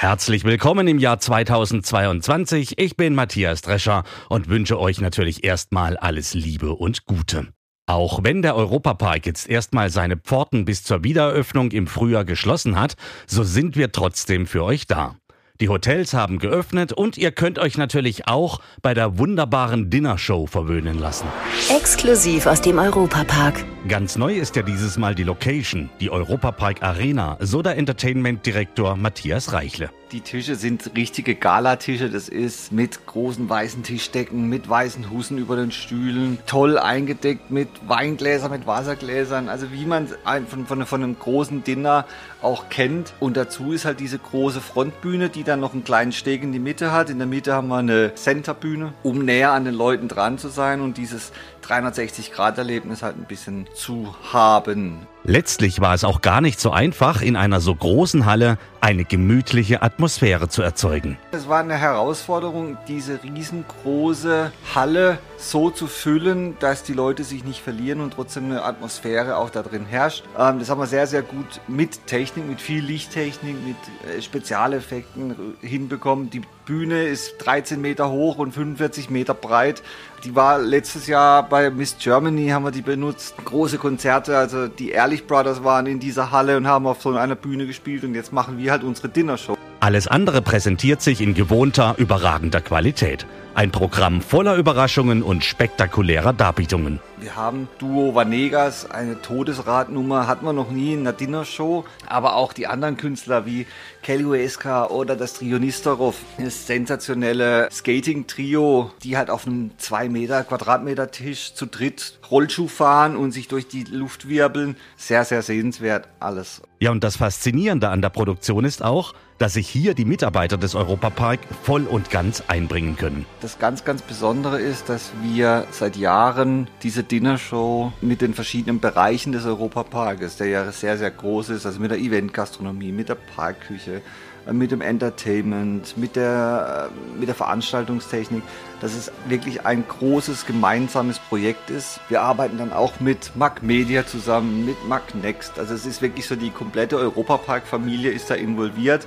Herzlich willkommen im Jahr 2022. Ich bin Matthias Drescher und wünsche euch natürlich erstmal alles Liebe und Gute. Auch wenn der Europapark jetzt erstmal seine Pforten bis zur Wiedereröffnung im Frühjahr geschlossen hat, so sind wir trotzdem für euch da. Die Hotels haben geöffnet und ihr könnt euch natürlich auch bei der wunderbaren Dinnershow verwöhnen lassen. Exklusiv aus dem Europapark. Ganz neu ist ja dieses Mal die Location, die Europapark Arena, so der Entertainment-Direktor Matthias Reichle. Die Tische sind richtige Galatische. Das ist mit großen weißen Tischdecken, mit weißen Hussen über den Stühlen, toll eingedeckt mit Weingläsern, mit Wassergläsern. Also wie man von, von, von einem großen Dinner auch kennt. Und dazu ist halt diese große Frontbühne, die dann noch einen kleinen Steg in die Mitte hat. In der Mitte haben wir eine Centerbühne, um näher an den Leuten dran zu sein und dieses 360-Grad-Erlebnis halt ein bisschen zu haben. Letztlich war es auch gar nicht so einfach, in einer so großen Halle eine gemütliche Atmosphäre zu erzeugen. Es war eine Herausforderung, diese riesengroße Halle so zu füllen, dass die Leute sich nicht verlieren und trotzdem eine Atmosphäre auch da drin herrscht. Ähm, das haben wir sehr, sehr gut mit Technik, mit viel Lichttechnik, mit äh, Spezialeffekten hinbekommen. Die Bühne ist 13 Meter hoch und 45 Meter breit. Die war letztes Jahr bei Miss Germany, haben wir die benutzt. Große Konzerte, also die Ehrlich Brothers waren in dieser Halle und haben auf so einer Bühne gespielt und jetzt machen wir halt unsere Dinnershow. Alles andere präsentiert sich in gewohnter, überragender Qualität. Ein Programm voller Überraschungen und spektakulärer Darbietungen. Wir haben Duo Vanegas, eine Todesradnummer, hatten wir noch nie in einer Dinnershow. Aber auch die anderen Künstler wie Kelly Ueska oder das Trio Nistorov, das sensationelle Skating-Trio, die halt auf einem 2 Meter Quadratmeter Tisch zu dritt Rollschuh fahren und sich durch die Luft wirbeln. Sehr, sehr sehenswert alles. Ja, und das Faszinierende an der Produktion ist auch, dass sich hier die Mitarbeiter des Europapark voll und ganz einbringen können. Das ganz, ganz Besondere ist, dass wir seit Jahren diese Dinnershow mit den verschiedenen Bereichen des Europaparkes, der ja sehr, sehr groß ist, also mit der Eventgastronomie, mit der Parkküche, äh, mit dem Entertainment, mit der, äh, mit der Veranstaltungstechnik, dass es wirklich ein großes gemeinsames Projekt ist. Wir arbeiten dann auch mit Mac Media zusammen, mit Mac Next. Also es ist wirklich so die komplette Europapark-Familie ist da involviert.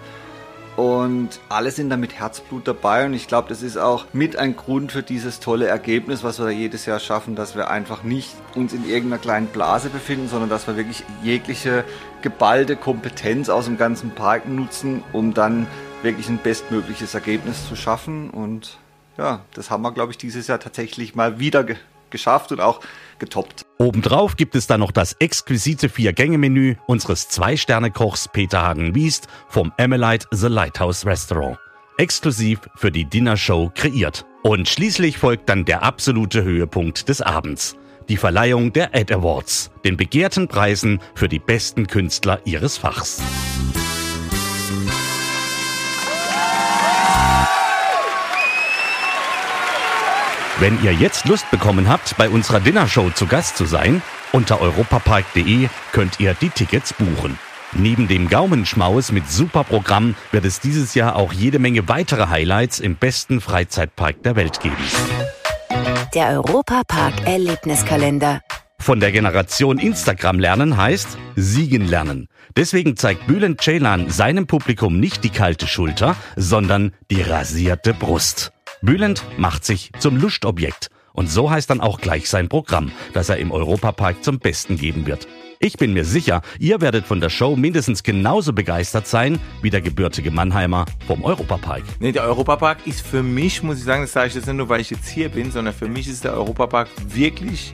Und alle sind da mit Herzblut dabei und ich glaube, das ist auch mit ein Grund für dieses tolle Ergebnis, was wir da jedes Jahr schaffen, dass wir einfach nicht uns in irgendeiner kleinen Blase befinden, sondern dass wir wirklich jegliche geballte Kompetenz aus dem ganzen Park nutzen, um dann wirklich ein bestmögliches Ergebnis zu schaffen. Und ja, das haben wir, glaube ich, dieses Jahr tatsächlich mal wieder geschafft und auch getoppt. Obendrauf gibt es dann noch das exquisite Vier-Gänge-Menü unseres Zwei-Sterne-Kochs Peter Hagen-Wiest vom Emelite The Lighthouse Restaurant. Exklusiv für die Dinnershow kreiert. Und schließlich folgt dann der absolute Höhepunkt des Abends. Die Verleihung der Ad Awards, den begehrten Preisen für die besten Künstler ihres Fachs. Wenn ihr jetzt Lust bekommen habt, bei unserer Dinnershow zu Gast zu sein, unter europapark.de könnt ihr die Tickets buchen. Neben dem Gaumenschmaus mit super Programm wird es dieses Jahr auch jede Menge weitere Highlights im besten Freizeitpark der Welt geben. Der Europapark Erlebniskalender. Von der Generation Instagram lernen heißt Siegen lernen. Deswegen zeigt Bülent Ceylan seinem Publikum nicht die kalte Schulter, sondern die rasierte Brust. Bülent macht sich zum Lustobjekt. Und so heißt dann auch gleich sein Programm, das er im Europapark zum Besten geben wird. Ich bin mir sicher, ihr werdet von der Show mindestens genauso begeistert sein wie der gebürtige Mannheimer vom Europapark. Nee, der Europapark ist für mich, muss ich sagen, das sage ich jetzt nicht nur, weil ich jetzt hier bin, sondern für mich ist der Europapark wirklich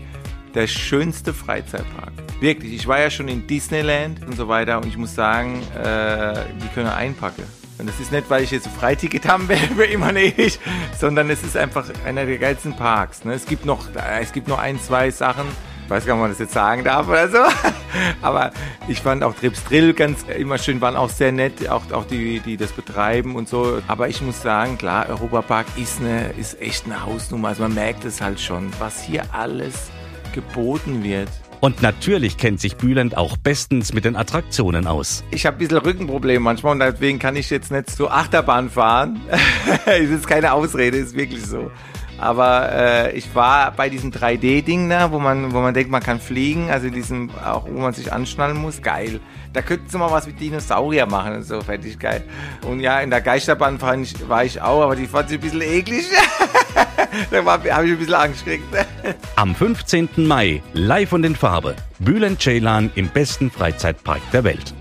der schönste Freizeitpark. Wirklich, ich war ja schon in Disneyland und so weiter und ich muss sagen, äh, die können einpacken. Und das ist nicht, weil ich jetzt ein Freiticket haben will für immer ewig, sondern es ist einfach einer der geilsten Parks. Ne? Es, gibt noch, es gibt noch ein, zwei Sachen, Ich weiß gar nicht, ob man das jetzt sagen darf oder so. Aber ich fand auch Trips Drill ganz immer schön, waren auch sehr nett, auch, auch die, die das betreiben und so. Aber ich muss sagen, klar, Europapark ist, eine, ist echt eine Hausnummer. Also man merkt es halt schon, was hier alles geboten wird. Und natürlich kennt sich Bülent auch bestens mit den Attraktionen aus. Ich habe ein bisschen Rückenprobleme manchmal und deswegen kann ich jetzt nicht so Achterbahn fahren. ist jetzt keine Ausrede, ist wirklich so. Aber äh, ich war bei diesem 3D-Ding da, wo man, wo man denkt, man kann fliegen, also diesem, auch wo man sich anschnallen muss, geil. Da könnten sie mal was mit Dinosaurier machen und so, fertig geil. Und ja, in der Geisterbahn war ich auch, aber die fand ich ein bisschen eklig. da habe ich ein bisschen Angst gekriegt. Am 15. Mai, live und in Farbe, Bülent Ceylan im besten Freizeitpark der Welt.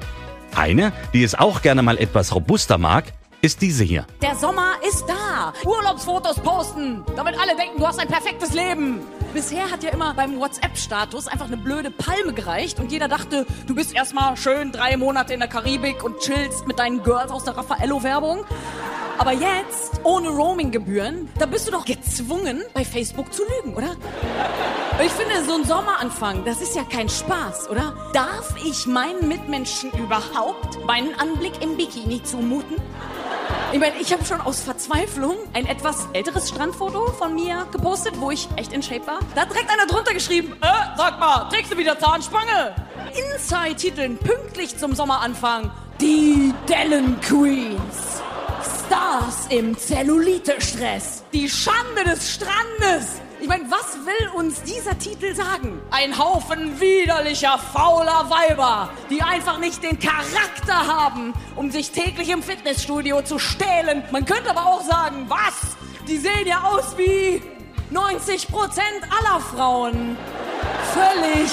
Eine, die es auch gerne mal etwas robuster mag, ist diese hier. Der Sommer ist da. Urlaubsfotos posten, damit alle denken, du hast ein perfektes Leben. Bisher hat ja immer beim WhatsApp-Status einfach eine blöde Palme gereicht und jeder dachte, du bist erstmal schön drei Monate in der Karibik und chillst mit deinen Girls aus der Raffaello-Werbung. Aber jetzt, ohne Roaming-Gebühren, da bist du doch gezwungen, bei Facebook zu lügen, oder? Ich finde, so ein Sommeranfang, das ist ja kein Spaß, oder? Darf ich meinen Mitmenschen überhaupt meinen Anblick im Bikini zumuten? Ich meine, ich habe schon aus Verzweiflung ein etwas älteres Strandfoto von mir gepostet, wo ich echt in Shape war. Da hat direkt einer drunter geschrieben, äh, sag mal, trägst du wieder Zahnspange? Inside-Titeln pünktlich zum Sommeranfang. Die Dellen Queens. Stars im Zellulite-Stress. Die Schande des Strandes. Ich meine, was will uns dieser Titel sagen? Ein Haufen widerlicher, fauler Weiber, die einfach nicht den Charakter haben, um sich täglich im Fitnessstudio zu stählen. Man könnte aber auch sagen, was? Die sehen ja aus wie 90 Prozent aller Frauen. Völlig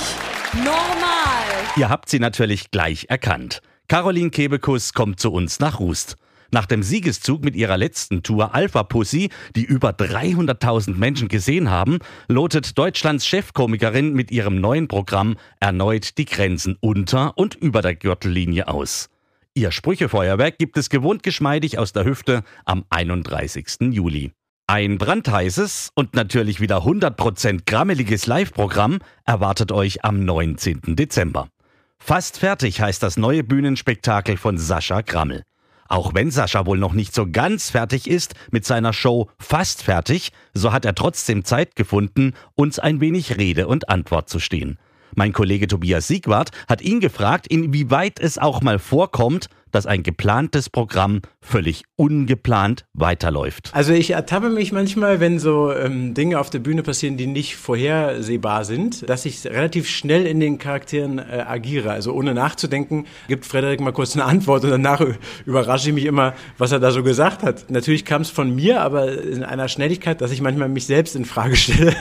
normal. Ihr habt sie natürlich gleich erkannt. Caroline Kebekus kommt zu uns nach Rust. Nach dem Siegeszug mit ihrer letzten Tour Alpha Pussy, die über 300.000 Menschen gesehen haben, lotet Deutschlands Chefkomikerin mit ihrem neuen Programm erneut die Grenzen unter und über der Gürtellinie aus. Ihr Sprüchefeuerwerk gibt es gewohnt geschmeidig aus der Hüfte am 31. Juli. Ein brandheißes und natürlich wieder 100% grammeliges Live-Programm erwartet euch am 19. Dezember. Fast fertig heißt das neue Bühnenspektakel von Sascha Grammel. Auch wenn Sascha wohl noch nicht so ganz fertig ist mit seiner Show Fast fertig, so hat er trotzdem Zeit gefunden, uns ein wenig Rede und Antwort zu stehen. Mein Kollege Tobias Siegwart hat ihn gefragt, inwieweit es auch mal vorkommt, dass ein geplantes Programm völlig ungeplant weiterläuft. Also ich ertappe mich manchmal, wenn so ähm, Dinge auf der Bühne passieren, die nicht vorhersehbar sind, dass ich relativ schnell in den Charakteren äh, agiere. Also ohne nachzudenken, gibt Frederik mal kurz eine Antwort und danach überrasche ich mich immer, was er da so gesagt hat. Natürlich kam es von mir, aber in einer Schnelligkeit, dass ich manchmal mich selbst in Frage stelle,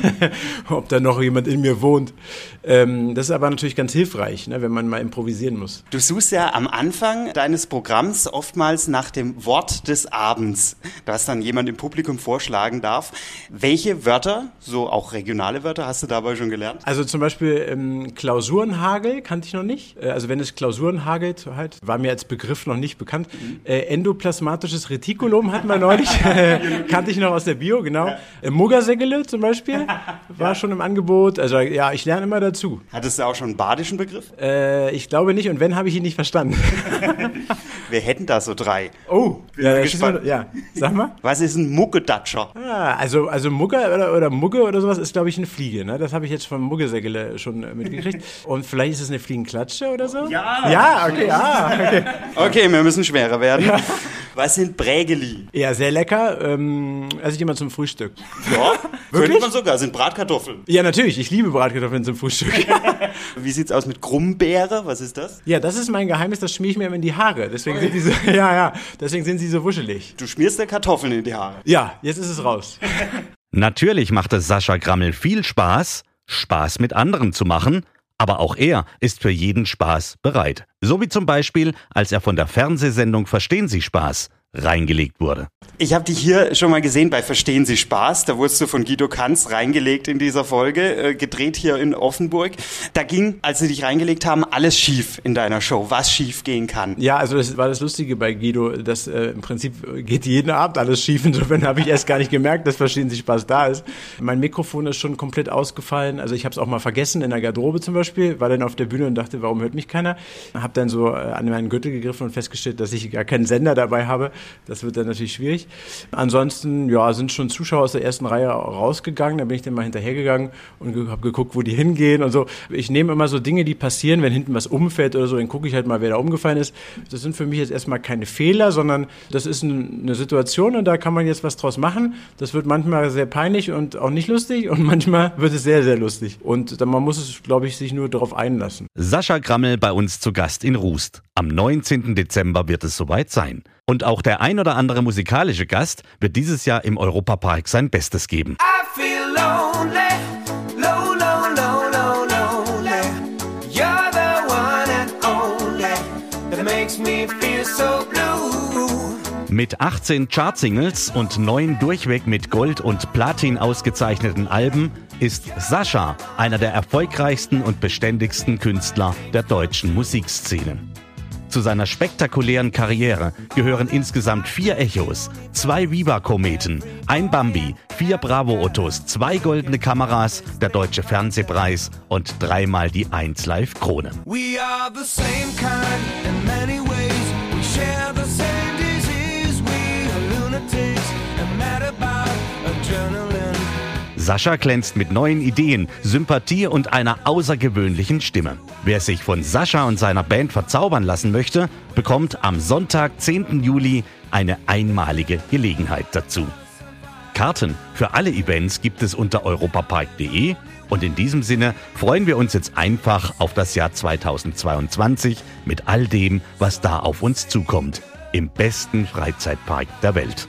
ob da noch jemand in mir wohnt. Ähm, das ist aber natürlich ganz hilfreich, ne, wenn man mal improvisieren muss. Du suchst ja am Anfang deines Programms oftmals nach dem Wort des Abends, das dann jemand im Publikum vorschlagen darf. Welche Wörter, so auch regionale Wörter, hast du dabei schon gelernt? Also zum Beispiel ähm, Klausurenhagel kannte ich noch nicht. Äh, also wenn es Klausuren hagelt, halt, war mir als Begriff noch nicht bekannt. Äh, endoplasmatisches Retikulum hatten wir neulich, kannte ich noch aus der Bio, genau. Äh, Muggersägele zum Beispiel war schon im Angebot. Also ja, ich lerne immer dazu. Hattest du auch schon einen badischen Begriff? Äh, ich glaube nicht und wenn, habe ich ihn nicht verstanden. Wir hätten da so drei. Oh, ja, gespannt. Mal, ja, sag mal. Was ist ein Muggedatscher? Ah, also, also Mugge oder, oder Mugge oder sowas ist, glaube ich, eine Fliege. Ne? Das habe ich jetzt vom Muggesägele schon äh, mitgekriegt. Und vielleicht ist es eine Fliegenklatsche oder so? Ja. Ja, okay, ah, okay. Okay, wir müssen schwerer werden. Was sind Prägeli? Ja, sehr lecker. Ähm, esse ich immer zum Frühstück. Ja, Wirklich? könnte man sogar. Sind Bratkartoffeln. Ja, natürlich. Ich liebe Bratkartoffeln zum Frühstück. Wie sieht's aus mit Krummbeere? Was ist das? ja, das ist mein Geheimnis. Das schmier ich mir immer in die Haare. Deswegen sind die so, ja, ja. Deswegen sind sie so wuschelig. Du schmierst dir Kartoffeln in die Haare. Ja, jetzt ist es raus. Natürlich macht es Sascha Grammel viel Spaß, Spaß mit anderen zu machen, aber auch er ist für jeden Spaß bereit. So wie zum Beispiel, als er von der Fernsehsendung Verstehen Sie Spaß reingelegt wurde. Ich habe dich hier schon mal gesehen bei Verstehen Sie Spaß. Da wurdest du von Guido Kanz reingelegt in dieser Folge, äh, gedreht hier in Offenburg. Da ging, als sie dich reingelegt haben, alles schief in deiner Show, was schief gehen kann. Ja, also das war das Lustige bei Guido, dass äh, im Prinzip geht jeden Abend alles schief. Insofern habe ich erst gar nicht gemerkt, dass Verstehen Sie Spaß da ist. Mein Mikrofon ist schon komplett ausgefallen. Also ich habe es auch mal vergessen in der Garderobe zum Beispiel, war dann auf der Bühne und dachte, warum hört mich keiner? Habe dann so äh, an meinen Gürtel gegriffen und festgestellt, dass ich gar keinen Sender dabei habe. Das wird dann natürlich schwierig. Ansonsten, ja, sind schon Zuschauer aus der ersten Reihe rausgegangen. Da bin ich dann mal hinterhergegangen und habe geguckt, wo die hingehen und so. Ich nehme immer so Dinge, die passieren, wenn hinten was umfällt oder so, dann gucke ich halt mal, wer da umgefallen ist. Das sind für mich jetzt erstmal keine Fehler, sondern das ist eine Situation und da kann man jetzt was draus machen. Das wird manchmal sehr peinlich und auch nicht lustig und manchmal wird es sehr, sehr lustig. Und dann, man muss es, glaube ich, sich nur darauf einlassen. Sascha Grammel bei uns zu Gast in Rust. Am 19. Dezember wird es soweit sein. Und auch der ein oder andere musikalische Gast wird dieses Jahr im Europapark sein Bestes geben. I feel lonely, low, low, low, low, lonely. You're the one and only that makes me feel so blue. Mit 18 Chartsingles und neun durchweg mit Gold und Platin ausgezeichneten Alben ist Sascha einer der erfolgreichsten und beständigsten Künstler der deutschen Musikszene. Zu seiner spektakulären Karriere gehören insgesamt vier Echos, zwei Viva-Kometen, ein Bambi, vier Bravo-Ottos, zwei goldene Kameras, der Deutsche Fernsehpreis und dreimal die 1 Live Krone. We are the same kind in many ways. We share the same disease. We are lunatics and mad about adrenaline. Sascha glänzt mit neuen Ideen, Sympathie und einer außergewöhnlichen Stimme. Wer sich von Sascha und seiner Band verzaubern lassen möchte, bekommt am Sonntag, 10. Juli, eine einmalige Gelegenheit dazu. Karten für alle Events gibt es unter europapark.de und in diesem Sinne freuen wir uns jetzt einfach auf das Jahr 2022 mit all dem, was da auf uns zukommt. Im besten Freizeitpark der Welt.